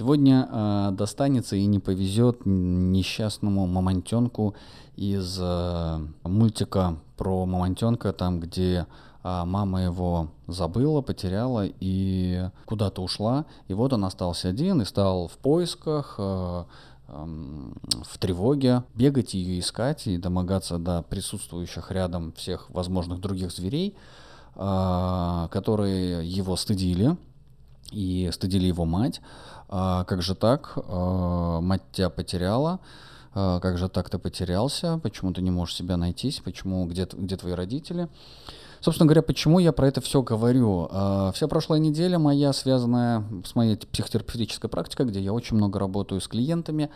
Сегодня э, достанется и не повезет несчастному мамонтенку из э, мультика про мамонтенка, там, где э, мама его забыла, потеряла и куда-то ушла. И вот он остался один и стал в поисках, э, в тревоге, бегать ее искать и домогаться до присутствующих рядом всех возможных других зверей, а, которые его стыдили, и стыдили его мать. А, как же так? А, мать тебя потеряла. Как же так ты потерялся? Почему ты не можешь себя найтись? Почему? Где, где твои родители? Собственно говоря, почему я про это все говорю? Вся прошлая неделя моя, связанная с моей психотерапевтической практикой, где я очень много работаю с клиентами, а,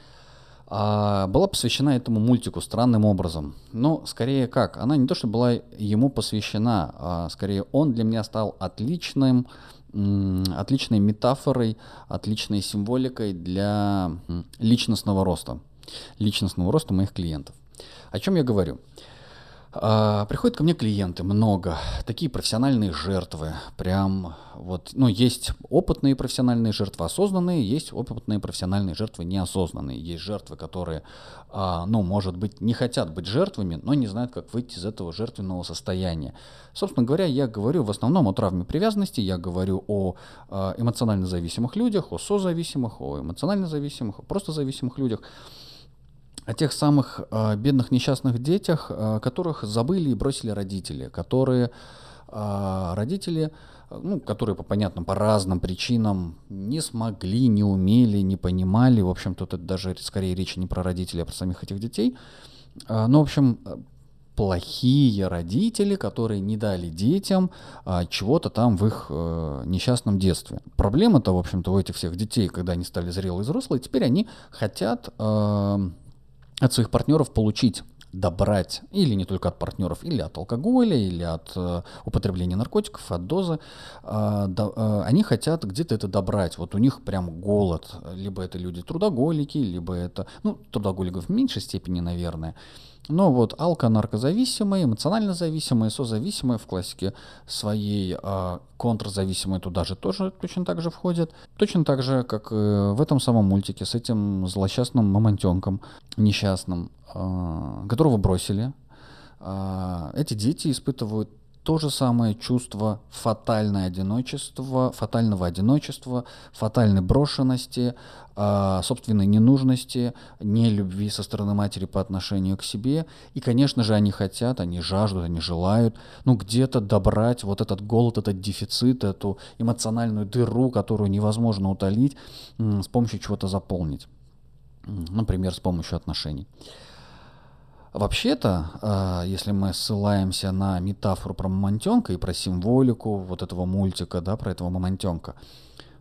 была посвящена этому мультику странным образом. Но скорее как? Она не то, что была ему посвящена, а скорее он для меня стал отличным, отличной метафорой, отличной символикой для личностного роста. Личностного роста моих клиентов. О чем я говорю? А, приходят ко мне клиенты, много, такие профессиональные жертвы, прям вот, ну, есть опытные профессиональные жертвы осознанные, есть опытные профессиональные жертвы неосознанные, есть жертвы, которые, а, ну, может быть, не хотят быть жертвами, но не знают, как выйти из этого жертвенного состояния. Собственно говоря, я говорю в основном о травме привязанности, я говорю о а, эмоционально зависимых людях, о созависимых, о эмоционально зависимых, о просто зависимых людях о тех самых э, бедных несчастных детях, э, которых забыли и бросили родители, которые э, родители, ну, которые по понятным, по разным причинам не смогли, не умели, не понимали, в общем, тут это даже скорее речь не про родителей, а про самих этих детей. Э, ну, в общем, плохие родители, которые не дали детям а, чего-то там в их э, несчастном детстве. Проблема-то, в общем-то, у этих всех детей, когда они стали зрелые взрослые, теперь они хотят э, от своих партнеров получить добрать, или не только от партнеров, или от алкоголя, или от э, употребления наркотиков, от дозы, э, да, э, они хотят где-то это добрать. Вот у них прям голод. Либо это люди трудоголики, либо это, ну, трудоголиков в меньшей степени, наверное. Но вот алко-наркозависимые, эмоционально зависимые, созависимые в классике своей, а контрзависимые туда же тоже точно так же входят. Точно так же, как и в этом самом мультике с этим злосчастным мамонтенком несчастным, а, которого бросили. А, эти дети испытывают то же самое чувство фатальное одиночество, фатального одиночества, фатальной брошенности, э, собственной ненужности, нелюбви со стороны матери по отношению к себе. И, конечно же, они хотят, они жаждут, они желают, ну, где-то добрать вот этот голод, этот дефицит, эту эмоциональную дыру, которую невозможно утолить, с помощью чего-то заполнить. Например, с помощью отношений. Вообще-то, а, если мы ссылаемся на метафору про мамонтенка и про символику вот этого мультика, да, про этого мамонтенка,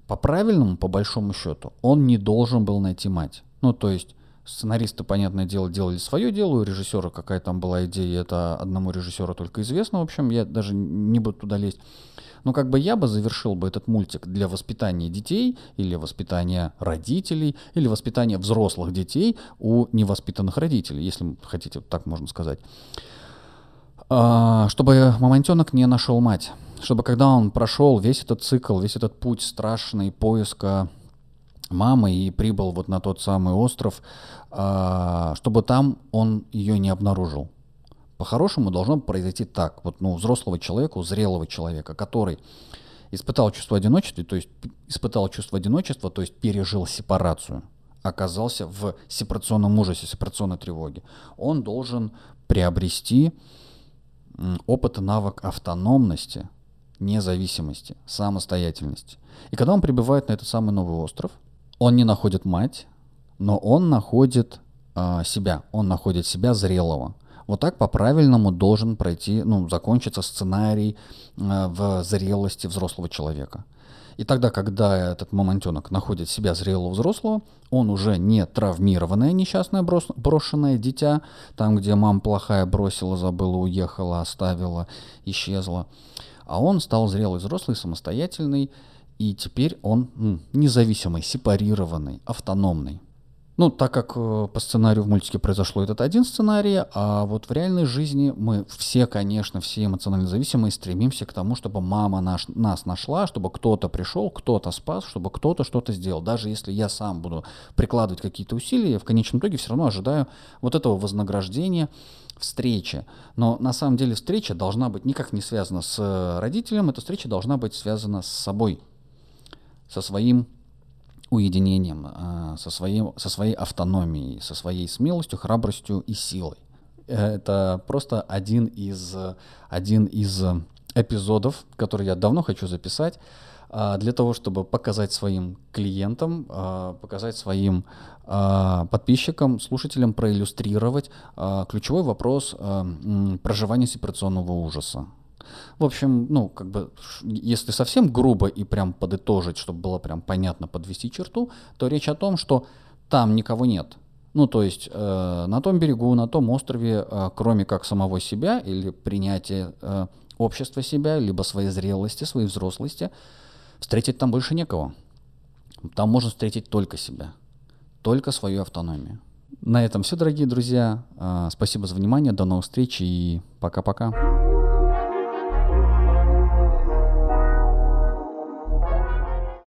по правильному, по большому счету, он не должен был найти мать. Ну, то есть сценаристы, понятное дело, делали свое дело, у режиссера какая там была идея, это одному режиссеру только известно, в общем, я даже не буду туда лезть. Но как бы я бы завершил бы этот мультик для воспитания детей или воспитания родителей или воспитания взрослых детей у невоспитанных родителей, если хотите, так можно сказать. А, чтобы мамонтенок не нашел мать. Чтобы когда он прошел весь этот цикл, весь этот путь страшный поиска мамы и прибыл вот на тот самый остров, а, чтобы там он ее не обнаружил. По-хорошему должно произойти так. Вот, ну, взрослого человека, зрелого человека, который испытал чувство одиночества, то есть испытал чувство одиночества, то есть пережил сепарацию, оказался в сепарационном ужасе, сепарационной тревоге. Он должен приобрести опыт и навык автономности, независимости, самостоятельности. И когда он прибывает на этот самый новый остров, он не находит мать, но он находит э, себя, он находит себя зрелого. Вот так по-правильному должен пройти, ну, закончиться сценарий э, в зрелости взрослого человека. И тогда, когда этот мамонтенок находит себя зрелого взрослого, он уже не травмированное несчастное брошенное дитя, там, где мама плохая бросила, забыла, уехала, оставила, исчезла, а он стал зрелый взрослый, самостоятельный, и теперь он независимый, сепарированный, автономный. Ну, так как э, по сценарию в мультике произошло этот один сценарий, а вот в реальной жизни мы все, конечно, все эмоционально зависимые, стремимся к тому, чтобы мама наш, нас нашла, чтобы кто-то пришел, кто-то спас, чтобы кто-то что-то сделал. Даже если я сам буду прикладывать какие-то усилия, в конечном итоге все равно ожидаю вот этого вознаграждения, встречи. Но на самом деле встреча должна быть никак не связана с родителем, эта встреча должна быть связана с собой, со своим уединением, а, со, своим, со своей автономией, со своей смелостью, храбростью и силой. Это просто один из, один из эпизодов, который я давно хочу записать, а, для того, чтобы показать своим клиентам, показать своим подписчикам, слушателям, проиллюстрировать ключевой вопрос проживания сепарационного ужаса. В общем, ну, как бы, если совсем грубо и прям подытожить, чтобы было прям понятно, подвести черту, то речь о том, что там никого нет. Ну, то есть э, на том берегу, на том острове, э, кроме как самого себя или принятия э, общества себя, либо своей зрелости, своей взрослости, встретить там больше некого. Там можно встретить только себя, только свою автономию. На этом все, дорогие друзья. Э, спасибо за внимание, до новых встреч и пока-пока.